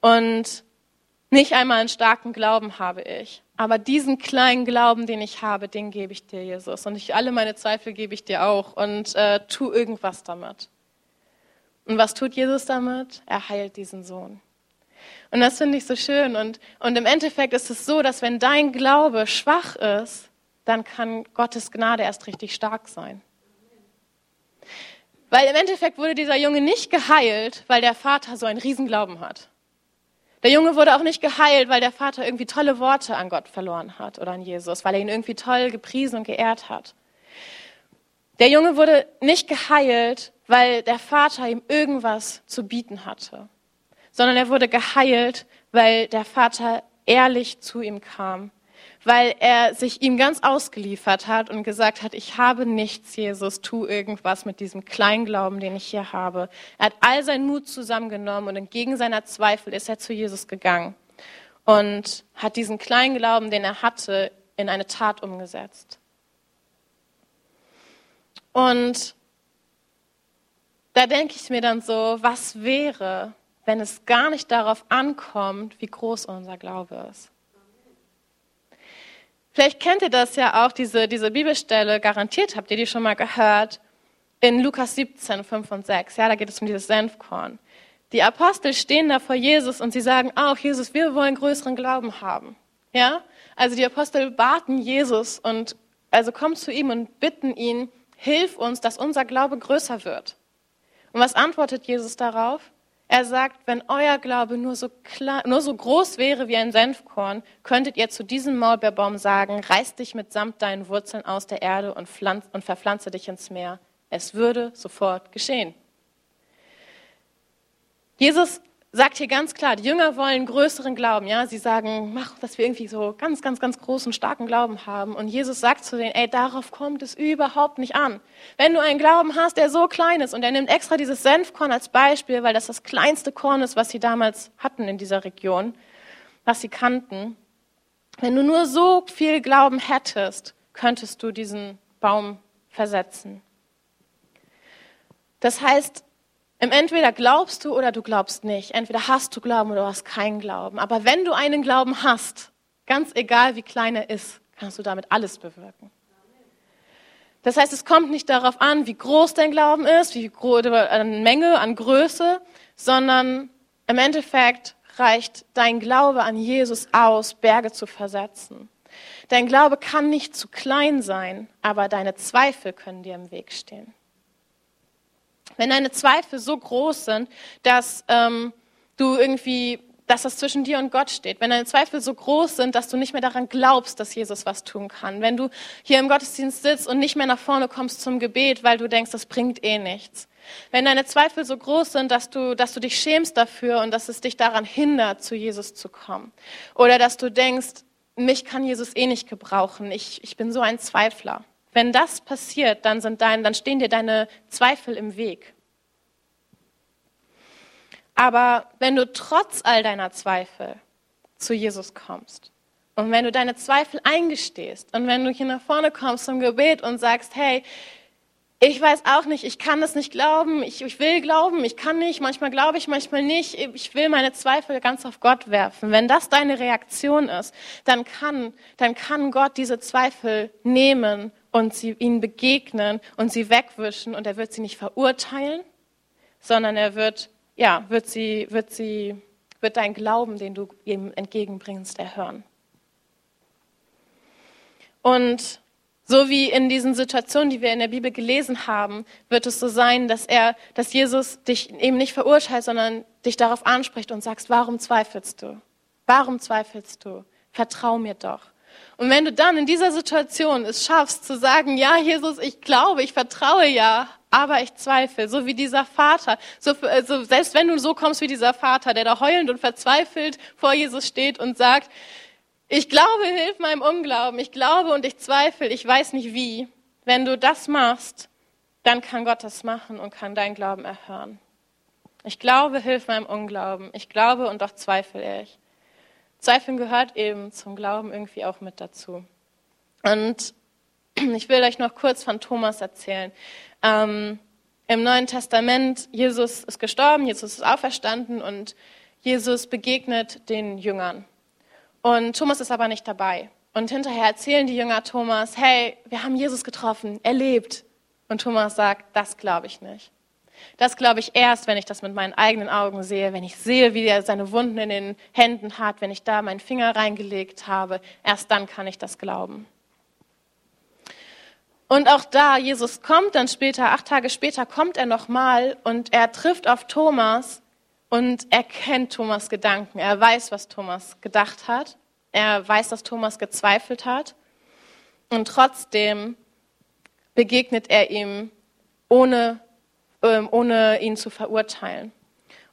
Und nicht einmal einen starken Glauben habe ich, aber diesen kleinen Glauben, den ich habe, den gebe ich dir, Jesus. Und ich, alle meine Zweifel gebe ich dir auch und äh, tu irgendwas damit. Und was tut Jesus damit? Er heilt diesen Sohn. Und das finde ich so schön. Und, und im Endeffekt ist es so, dass wenn dein Glaube schwach ist, dann kann Gottes Gnade erst richtig stark sein. Weil im Endeffekt wurde dieser Junge nicht geheilt, weil der Vater so einen Riesenglauben hat. Der Junge wurde auch nicht geheilt, weil der Vater irgendwie tolle Worte an Gott verloren hat oder an Jesus, weil er ihn irgendwie toll gepriesen und geehrt hat. Der Junge wurde nicht geheilt, weil der Vater ihm irgendwas zu bieten hatte, sondern er wurde geheilt, weil der Vater ehrlich zu ihm kam weil er sich ihm ganz ausgeliefert hat und gesagt hat, ich habe nichts, Jesus, tu irgendwas mit diesem Kleinglauben, den ich hier habe. Er hat all seinen Mut zusammengenommen und entgegen seiner Zweifel ist er zu Jesus gegangen und hat diesen Kleinglauben, den er hatte, in eine Tat umgesetzt. Und da denke ich mir dann so, was wäre, wenn es gar nicht darauf ankommt, wie groß unser Glaube ist? Vielleicht kennt ihr das ja auch, diese, diese Bibelstelle, garantiert habt ihr die schon mal gehört, in Lukas 17, 5 und 6. Ja, da geht es um dieses Senfkorn. Die Apostel stehen da vor Jesus und sie sagen auch, Jesus, wir wollen größeren Glauben haben. Ja, also die Apostel baten Jesus und also kommen zu ihm und bitten ihn, hilf uns, dass unser Glaube größer wird. Und was antwortet Jesus darauf? Er sagt, wenn euer Glaube nur so, klar, nur so groß wäre wie ein Senfkorn, könntet ihr zu diesem Maulbeerbaum sagen, reiß dich mitsamt deinen Wurzeln aus der Erde und, pflanz, und verpflanze dich ins Meer. Es würde sofort geschehen. Jesus sagt hier ganz klar, die Jünger wollen größeren Glauben. Ja, sie sagen, mach, dass wir irgendwie so ganz, ganz, ganz großen, starken Glauben haben. Und Jesus sagt zu denen, ey, darauf kommt es überhaupt nicht an. Wenn du einen Glauben hast, der so klein ist und er nimmt extra dieses Senfkorn als Beispiel, weil das das kleinste Korn ist, was sie damals hatten in dieser Region, was sie kannten. Wenn du nur so viel Glauben hättest, könntest du diesen Baum versetzen. Das heißt, Entweder glaubst du oder du glaubst nicht. Entweder hast du Glauben oder du hast keinen Glauben. Aber wenn du einen Glauben hast, Ganz egal, wie klein er ist, kannst du damit alles bewirken. Das heißt, es kommt nicht darauf an, wie groß dein Glauben ist, wie groß eine Menge an Größe, sondern im Endeffekt reicht dein Glaube an Jesus aus, Berge zu versetzen. Dein Glaube kann nicht zu klein sein, aber deine Zweifel können dir im Weg stehen. Wenn deine Zweifel so groß sind, dass ähm, du irgendwie dass das zwischen dir und Gott steht. Wenn deine Zweifel so groß sind, dass du nicht mehr daran glaubst, dass Jesus was tun kann. Wenn du hier im Gottesdienst sitzt und nicht mehr nach vorne kommst zum Gebet, weil du denkst, das bringt eh nichts. Wenn deine Zweifel so groß sind, dass du, dass du dich schämst dafür und dass es dich daran hindert, zu Jesus zu kommen. Oder dass du denkst, mich kann Jesus eh nicht gebrauchen. Ich, ich bin so ein Zweifler. Wenn das passiert, dann, sind dein, dann stehen dir deine Zweifel im Weg. Aber wenn du trotz all deiner Zweifel zu Jesus kommst und wenn du deine Zweifel eingestehst und wenn du hier nach vorne kommst zum Gebet und sagst, hey, ich weiß auch nicht, ich kann das nicht glauben, ich, ich will glauben, ich kann nicht, manchmal glaube ich, manchmal nicht, ich will meine Zweifel ganz auf Gott werfen. Wenn das deine Reaktion ist, dann kann, dann kann Gott diese Zweifel nehmen und sie ihnen begegnen und sie wegwischen und er wird sie nicht verurteilen, sondern er wird ja, wird sie, wird sie, wird dein Glauben, den du ihm entgegenbringst, erhören. Und so wie in diesen Situationen, die wir in der Bibel gelesen haben, wird es so sein, dass er, dass Jesus dich eben nicht verurteilt, sondern dich darauf anspricht und sagst, warum zweifelst du? Warum zweifelst du? Vertrau mir doch. Und wenn du dann in dieser Situation es schaffst zu sagen, ja, Jesus, ich glaube, ich vertraue ja, aber ich zweifle, so wie dieser Vater, so, also selbst wenn du so kommst wie dieser Vater, der da heulend und verzweifelt vor Jesus steht und sagt, ich glaube, hilf meinem Unglauben, ich glaube und ich zweifle, ich weiß nicht wie. Wenn du das machst, dann kann Gott das machen und kann dein Glauben erhören. Ich glaube, hilf meinem Unglauben. Ich glaube und doch zweifle ich. Zweifeln gehört eben zum Glauben irgendwie auch mit dazu. Und [CLEARS THROAT] ich will euch noch kurz von Thomas erzählen. Ähm, Im Neuen Testament, Jesus ist gestorben, Jesus ist auferstanden und Jesus begegnet den Jüngern. Und Thomas ist aber nicht dabei. Und hinterher erzählen die Jünger Thomas, hey, wir haben Jesus getroffen, er lebt. Und Thomas sagt, das glaube ich nicht. Das glaube ich erst, wenn ich das mit meinen eigenen Augen sehe, wenn ich sehe, wie er seine Wunden in den Händen hat, wenn ich da meinen Finger reingelegt habe. Erst dann kann ich das glauben. Und auch da, Jesus kommt dann später, acht Tage später kommt er nochmal und er trifft auf Thomas und er kennt Thomas Gedanken. Er weiß, was Thomas gedacht hat. Er weiß, dass Thomas gezweifelt hat. Und trotzdem begegnet er ihm ohne ähm, ohne ihn zu verurteilen.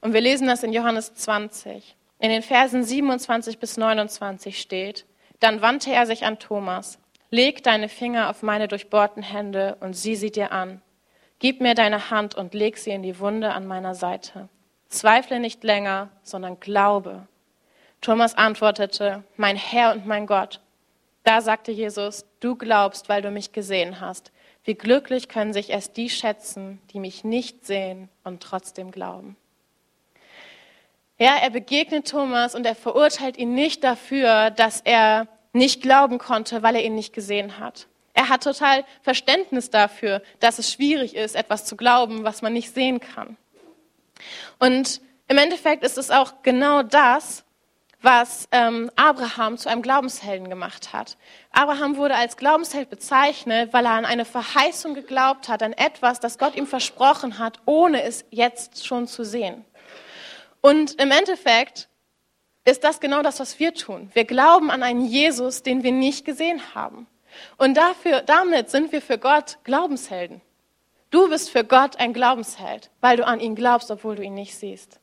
Und wir lesen das in Johannes 20. In den Versen 27 bis 29 steht, dann wandte er sich an Thomas, leg deine Finger auf meine durchbohrten Hände und sieh sie dir an. Gib mir deine Hand und leg sie in die Wunde an meiner Seite. Zweifle nicht länger, sondern glaube. Thomas antwortete, mein Herr und mein Gott. Da sagte Jesus, du glaubst, weil du mich gesehen hast. Wie glücklich können sich erst die schätzen, die mich nicht sehen und trotzdem glauben. Ja, er begegnet Thomas und er verurteilt ihn nicht dafür, dass er nicht glauben konnte, weil er ihn nicht gesehen hat. Er hat total Verständnis dafür, dass es schwierig ist, etwas zu glauben, was man nicht sehen kann. Und im Endeffekt ist es auch genau das, was ähm, Abraham zu einem Glaubenshelden gemacht hat. Abraham wurde als Glaubensheld bezeichnet, weil er an eine Verheißung geglaubt hat, an etwas, das Gott ihm versprochen hat, ohne es jetzt schon zu sehen. Und im Endeffekt ist das genau das, was wir tun. Wir glauben an einen Jesus, den wir nicht gesehen haben. Und dafür, damit sind wir für Gott Glaubenshelden. Du bist für Gott ein Glaubensheld, weil du an ihn glaubst, obwohl du ihn nicht siehst.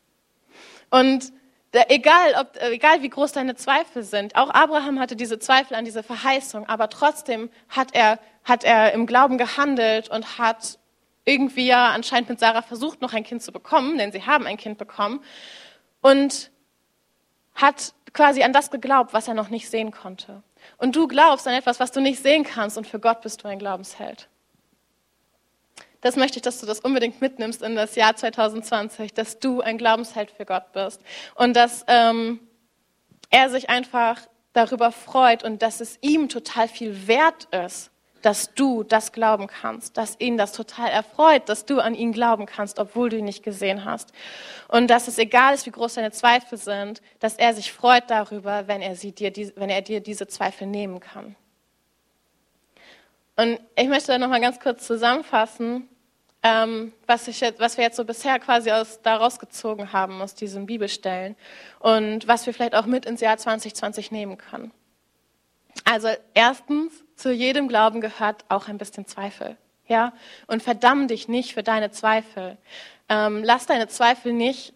Und Egal, ob, egal wie groß deine Zweifel sind. Auch Abraham hatte diese Zweifel an diese Verheißung, aber trotzdem hat er, hat er im Glauben gehandelt und hat irgendwie ja anscheinend mit Sarah versucht, noch ein Kind zu bekommen, denn sie haben ein Kind bekommen. Und hat quasi an das geglaubt, was er noch nicht sehen konnte. Und du glaubst an etwas, was du nicht sehen kannst und für Gott bist du ein Glaubensheld das möchte ich, dass du das unbedingt mitnimmst in das Jahr 2020, dass du ein Glaubensheld für Gott bist und dass ähm, er sich einfach darüber freut und dass es ihm total viel wert ist, dass du das glauben kannst, dass ihn das total erfreut, dass du an ihn glauben kannst, obwohl du ihn nicht gesehen hast. Und dass es egal ist, wie groß deine Zweifel sind, dass er sich freut darüber, wenn er, sie dir, wenn er dir diese Zweifel nehmen kann. Und ich möchte da nochmal ganz kurz zusammenfassen, ähm, was, ich jetzt, was wir jetzt so bisher quasi aus, daraus gezogen haben aus diesen Bibelstellen und was wir vielleicht auch mit ins Jahr 2020 nehmen können. Also erstens, zu jedem Glauben gehört auch ein bisschen Zweifel. Ja? Und verdamm dich nicht für deine Zweifel. Ähm, lass deine Zweifel nicht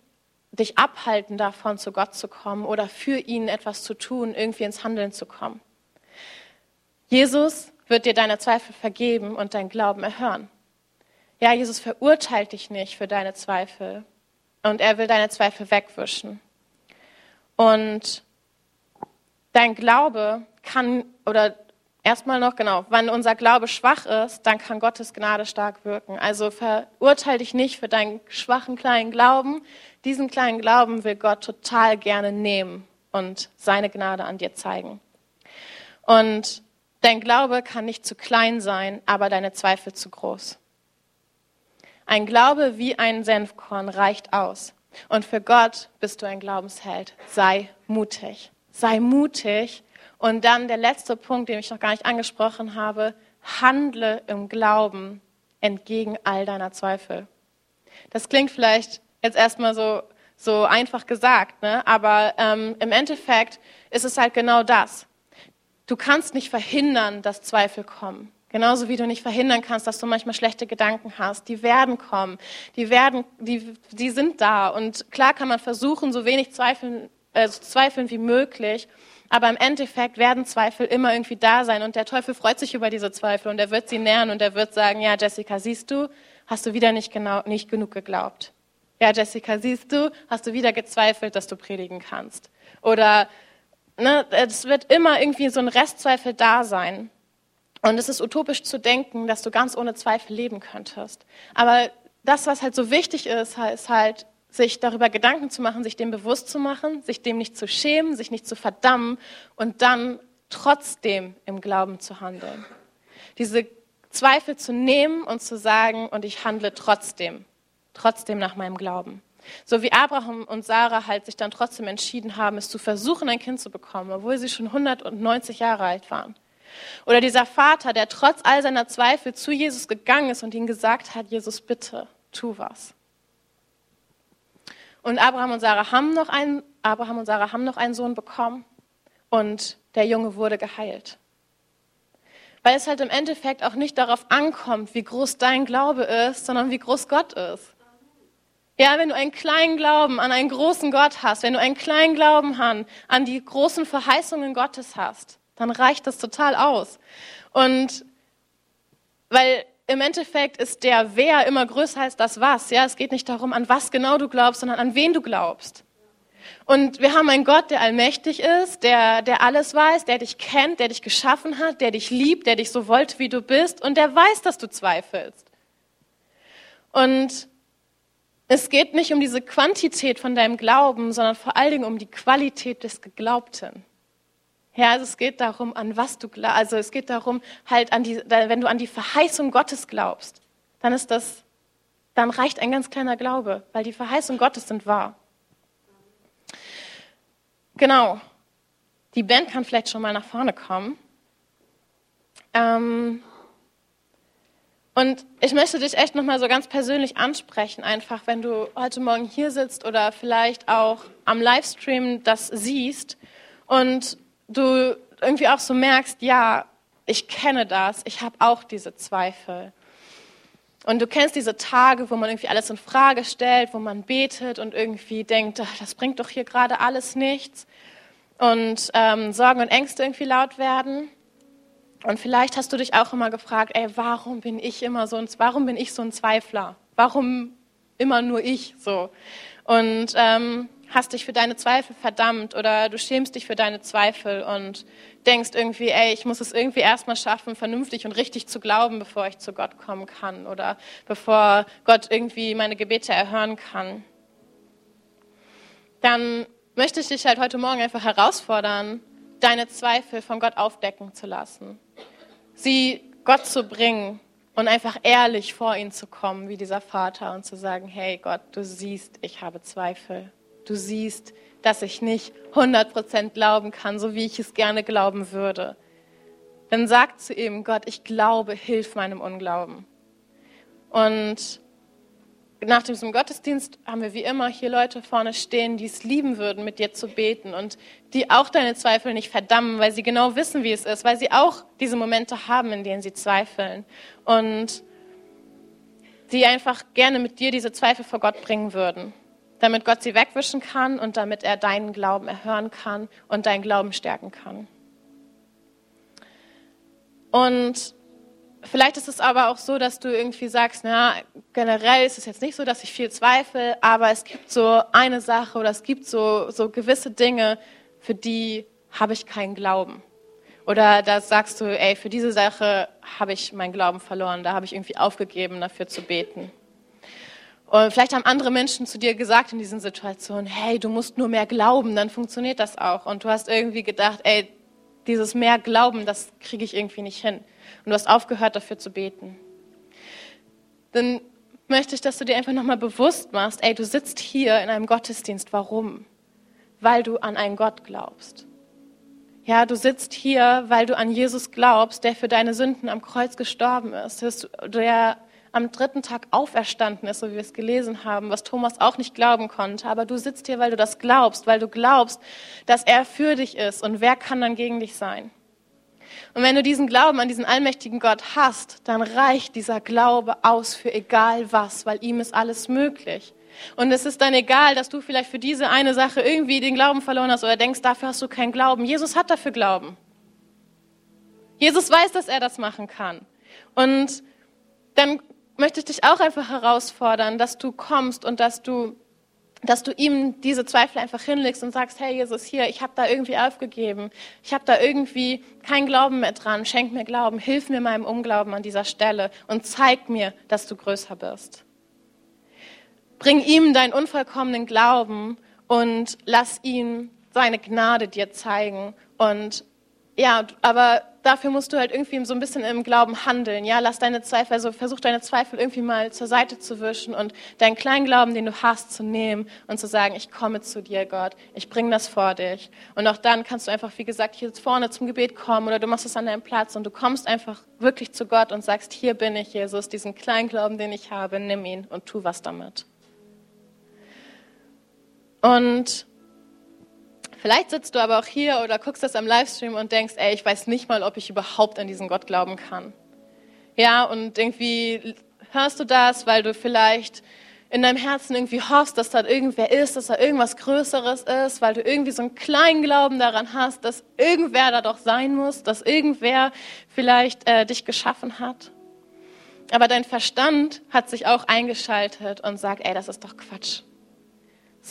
dich abhalten davon, zu Gott zu kommen oder für ihn etwas zu tun, irgendwie ins Handeln zu kommen. Jesus wird dir deine Zweifel vergeben und dein Glauben erhören. Ja, Jesus verurteilt dich nicht für deine Zweifel und er will deine Zweifel wegwischen. Und dein Glaube kann, oder erstmal noch, genau, wenn unser Glaube schwach ist, dann kann Gottes Gnade stark wirken. Also verurteile dich nicht für deinen schwachen kleinen Glauben. Diesen kleinen Glauben will Gott total gerne nehmen und seine Gnade an dir zeigen. Und dein Glaube kann nicht zu klein sein, aber deine Zweifel zu groß. Ein Glaube wie ein Senfkorn reicht aus. Und für Gott bist du ein Glaubensheld. Sei mutig. Sei mutig. Und dann der letzte Punkt, den ich noch gar nicht angesprochen habe. Handle im Glauben entgegen all deiner Zweifel. Das klingt vielleicht jetzt erstmal so, so einfach gesagt, ne? aber ähm, im Endeffekt ist es halt genau das. Du kannst nicht verhindern, dass Zweifel kommen. Genauso wie du nicht verhindern kannst, dass du manchmal schlechte Gedanken hast. Die werden kommen. Die werden, die, die sind da. Und klar kann man versuchen, so wenig zweifeln, äh, zu zweifeln wie möglich. Aber im Endeffekt werden Zweifel immer irgendwie da sein. Und der Teufel freut sich über diese Zweifel und er wird sie nähern und er wird sagen, ja, Jessica, siehst du, hast du wieder nicht, genau, nicht genug geglaubt. Ja, Jessica, siehst du, hast du wieder gezweifelt, dass du predigen kannst. Oder ne, es wird immer irgendwie so ein Restzweifel da sein. Und es ist utopisch zu denken, dass du ganz ohne Zweifel leben könntest. Aber das, was halt so wichtig ist, ist halt, sich darüber Gedanken zu machen, sich dem bewusst zu machen, sich dem nicht zu schämen, sich nicht zu verdammen und dann trotzdem im Glauben zu handeln. Diese Zweifel zu nehmen und zu sagen, und ich handle trotzdem, trotzdem nach meinem Glauben. So wie Abraham und Sarah halt sich dann trotzdem entschieden haben, es zu versuchen, ein Kind zu bekommen, obwohl sie schon 190 Jahre alt waren. Oder dieser Vater, der trotz all seiner Zweifel zu Jesus gegangen ist und ihm gesagt hat, Jesus, bitte, tu was. Und Abraham und Sarah haben noch einen, Abraham und Sarah haben noch einen Sohn bekommen und der Junge wurde geheilt. Weil es halt im Endeffekt auch nicht darauf ankommt, wie groß dein Glaube ist, sondern wie groß Gott ist. Ja, wenn du einen kleinen Glauben an einen großen Gott hast, wenn du einen kleinen Glauben an, an die großen Verheißungen Gottes hast, dann reicht das total aus. Und weil im Endeffekt ist der Wer immer größer als das Was. Ja, es geht nicht darum, an was genau du glaubst, sondern an wen du glaubst. Und wir haben einen Gott, der allmächtig ist, der, der alles weiß, der dich kennt, der dich geschaffen hat, der dich liebt, der dich so wollte, wie du bist und der weiß, dass du zweifelst. Und es geht nicht um diese Quantität von deinem Glauben, sondern vor allen Dingen um die Qualität des Geglaubten. Ja, also es geht darum, an was du glaubst. Also es geht darum, halt an die, wenn du an die Verheißung Gottes glaubst, dann ist das, dann reicht ein ganz kleiner Glaube, weil die Verheißung Gottes sind wahr. Genau. Die Band kann vielleicht schon mal nach vorne kommen. Ähm, und ich möchte dich echt nochmal so ganz persönlich ansprechen, einfach wenn du heute Morgen hier sitzt oder vielleicht auch am Livestream das siehst und du irgendwie auch so merkst, ja, ich kenne das, ich habe auch diese Zweifel. Und du kennst diese Tage, wo man irgendwie alles in Frage stellt, wo man betet und irgendwie denkt, das bringt doch hier gerade alles nichts. Und ähm, Sorgen und Ängste irgendwie laut werden. Und vielleicht hast du dich auch immer gefragt, ey, warum bin ich immer so ein, warum bin ich so ein Zweifler? Warum immer nur ich so? Und ähm, hast dich für deine Zweifel verdammt oder du schämst dich für deine Zweifel und denkst irgendwie, ey, ich muss es irgendwie erstmal schaffen, vernünftig und richtig zu glauben, bevor ich zu Gott kommen kann oder bevor Gott irgendwie meine Gebete erhören kann. Dann möchte ich dich halt heute Morgen einfach herausfordern, deine Zweifel von Gott aufdecken zu lassen, sie Gott zu bringen und einfach ehrlich vor ihn zu kommen, wie dieser Vater, und zu sagen, hey Gott, du siehst, ich habe Zweifel. Du siehst, dass ich nicht 100% glauben kann, so wie ich es gerne glauben würde. Dann sag zu ihm, Gott, ich glaube, hilf meinem Unglauben. Und nach diesem Gottesdienst haben wir wie immer hier Leute vorne stehen, die es lieben würden, mit dir zu beten und die auch deine Zweifel nicht verdammen, weil sie genau wissen, wie es ist, weil sie auch diese Momente haben, in denen sie zweifeln und die einfach gerne mit dir diese Zweifel vor Gott bringen würden, damit Gott sie wegwischen kann und damit er deinen Glauben erhören kann und deinen Glauben stärken kann. Und Vielleicht ist es aber auch so, dass du irgendwie sagst, na, generell ist es jetzt nicht so, dass ich viel zweifle, aber es gibt so eine Sache oder es gibt so, so gewisse Dinge, für die habe ich keinen Glauben. Oder da sagst du, ey, für diese Sache habe ich meinen Glauben verloren, da habe ich irgendwie aufgegeben, dafür zu beten. Und vielleicht haben andere Menschen zu dir gesagt in diesen Situationen, hey, du musst nur mehr glauben, dann funktioniert das auch. Und du hast irgendwie gedacht, ey, dieses mehr Glauben, das kriege ich irgendwie nicht hin und du hast aufgehört, dafür zu beten, dann möchte ich, dass du dir einfach nochmal bewusst machst, ey, du sitzt hier in einem Gottesdienst. Warum? Weil du an einen Gott glaubst. Ja, du sitzt hier, weil du an Jesus glaubst, der für deine Sünden am Kreuz gestorben ist, der am dritten Tag auferstanden ist, so wie wir es gelesen haben, was Thomas auch nicht glauben konnte. Aber du sitzt hier, weil du das glaubst, weil du glaubst, dass er für dich ist. Und wer kann dann gegen dich sein? Und wenn du diesen Glauben an diesen allmächtigen Gott hast, dann reicht dieser Glaube aus für egal was, weil ihm ist alles möglich. Und es ist dann egal, dass du vielleicht für diese eine Sache irgendwie den Glauben verloren hast oder denkst, dafür hast du keinen Glauben. Jesus hat dafür Glauben. Jesus weiß, dass er das machen kann. Und dann möchte ich dich auch einfach herausfordern, dass du kommst und dass du dass du ihm diese Zweifel einfach hinlegst und sagst, hey Jesus, hier, ich habe da irgendwie aufgegeben, ich habe da irgendwie keinen Glauben mehr dran, schenk mir Glauben, hilf mir meinem Unglauben an dieser Stelle und zeig mir, dass du größer bist. Bring ihm deinen unvollkommenen Glauben und lass ihn seine Gnade dir zeigen. Und ja, aber dafür musst du halt irgendwie so ein bisschen im Glauben handeln. Ja, lass deine Zweifel, also versuch deine Zweifel irgendwie mal zur Seite zu wischen und deinen kleinen Glauben, den du hast, zu nehmen und zu sagen, ich komme zu dir, Gott, ich bringe das vor dich. Und auch dann kannst du einfach, wie gesagt, hier vorne zum Gebet kommen oder du machst es an deinem Platz und du kommst einfach wirklich zu Gott und sagst, hier bin ich, Jesus, diesen kleinen Glauben, den ich habe, nimm ihn und tu was damit. Und Vielleicht sitzt du aber auch hier oder guckst das am Livestream und denkst, ey, ich weiß nicht mal, ob ich überhaupt an diesen Gott glauben kann. Ja, und irgendwie hörst du das, weil du vielleicht in deinem Herzen irgendwie hoffst, dass da irgendwer ist, dass da irgendwas Größeres ist, weil du irgendwie so einen kleinen Glauben daran hast, dass irgendwer da doch sein muss, dass irgendwer vielleicht äh, dich geschaffen hat. Aber dein Verstand hat sich auch eingeschaltet und sagt, ey, das ist doch Quatsch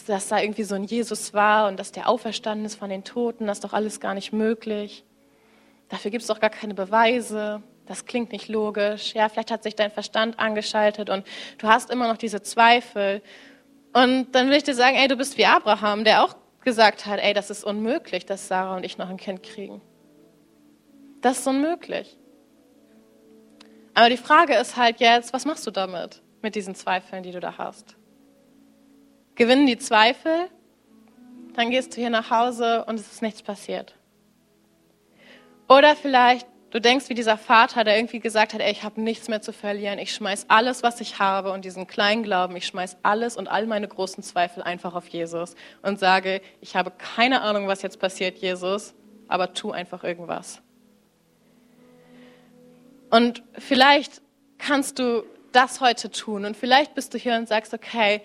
dass da irgendwie so ein Jesus war und dass der auferstanden ist von den Toten, das ist doch alles gar nicht möglich. Dafür gibt es doch gar keine Beweise. Das klingt nicht logisch. Ja, vielleicht hat sich dein Verstand angeschaltet und du hast immer noch diese Zweifel. Und dann will ich dir sagen, ey, du bist wie Abraham, der auch gesagt hat, ey, das ist unmöglich, dass Sarah und ich noch ein Kind kriegen. Das ist unmöglich. Aber die Frage ist halt jetzt, was machst du damit, mit diesen Zweifeln, die du da hast? Gewinnen die Zweifel, dann gehst du hier nach Hause und es ist nichts passiert. Oder vielleicht du denkst wie dieser Vater, der irgendwie gesagt hat, ey, ich habe nichts mehr zu verlieren, ich schmeiß alles, was ich habe und diesen kleinen Glauben, ich schmeiß alles und all meine großen Zweifel einfach auf Jesus und sage, ich habe keine Ahnung, was jetzt passiert, Jesus, aber tu einfach irgendwas. Und vielleicht kannst du das heute tun und vielleicht bist du hier und sagst, okay,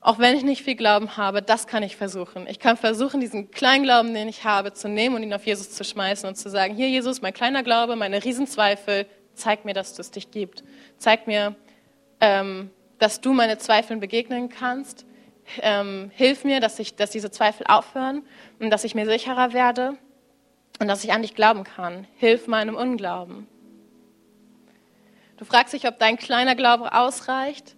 auch wenn ich nicht viel Glauben habe, das kann ich versuchen. Ich kann versuchen, diesen kleinen Glauben, den ich habe, zu nehmen und ihn auf Jesus zu schmeißen und zu sagen, hier Jesus, mein kleiner Glaube, meine Riesenzweifel, zeig mir, dass es dich gibt. Zeig mir, ähm, dass du meine Zweifeln begegnen kannst. Ähm, hilf mir, dass, ich, dass diese Zweifel aufhören und dass ich mir sicherer werde und dass ich an dich glauben kann. Hilf meinem Unglauben. Du fragst dich, ob dein kleiner Glaube ausreicht.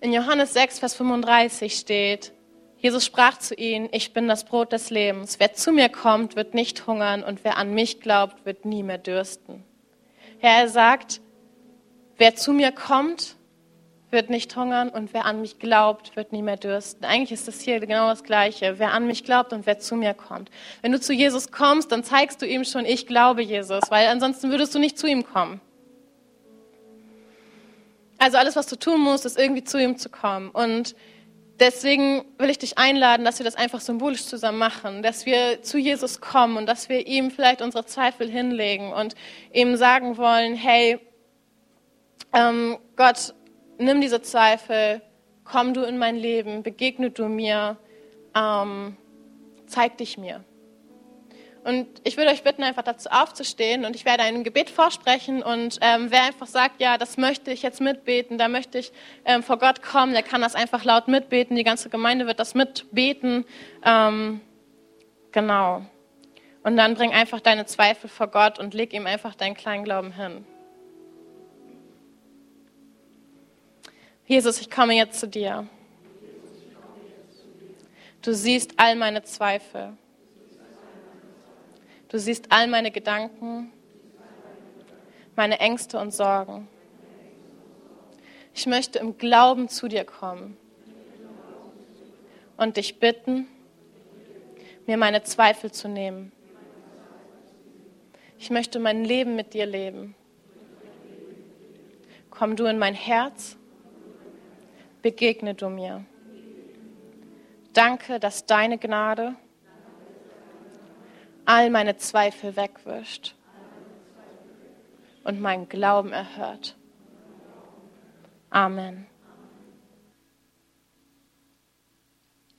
In Johannes 6, Vers 35 steht, Jesus sprach zu ihnen, ich bin das Brot des Lebens. Wer zu mir kommt, wird nicht hungern und wer an mich glaubt, wird nie mehr dürsten. Herr, er sagt, wer zu mir kommt, wird nicht hungern und wer an mich glaubt, wird nie mehr dürsten. Eigentlich ist das hier genau das Gleiche. Wer an mich glaubt und wer zu mir kommt. Wenn du zu Jesus kommst, dann zeigst du ihm schon, ich glaube Jesus, weil ansonsten würdest du nicht zu ihm kommen. Also alles, was du tun musst, ist irgendwie zu ihm zu kommen. Und deswegen will ich dich einladen, dass wir das einfach symbolisch zusammen machen, dass wir zu Jesus kommen und dass wir ihm vielleicht unsere Zweifel hinlegen und ihm sagen wollen, hey, ähm, Gott, nimm diese Zweifel, komm du in mein Leben, begegne du mir, ähm, zeig dich mir. Und ich würde euch bitten, einfach dazu aufzustehen und ich werde ein Gebet vorsprechen und ähm, wer einfach sagt, ja, das möchte ich jetzt mitbeten, da möchte ich ähm, vor Gott kommen, der kann das einfach laut mitbeten, die ganze Gemeinde wird das mitbeten. Ähm, genau. Und dann bring einfach deine Zweifel vor Gott und leg ihm einfach deinen kleinen Glauben hin. Jesus, ich komme jetzt zu dir. Du siehst all meine Zweifel. Du siehst all meine Gedanken, meine Ängste und Sorgen. Ich möchte im Glauben zu dir kommen und dich bitten, mir meine Zweifel zu nehmen. Ich möchte mein Leben mit dir leben. Komm du in mein Herz, begegne du mir. Danke, dass deine Gnade all meine Zweifel wegwischt und meinen Glauben erhört. Amen.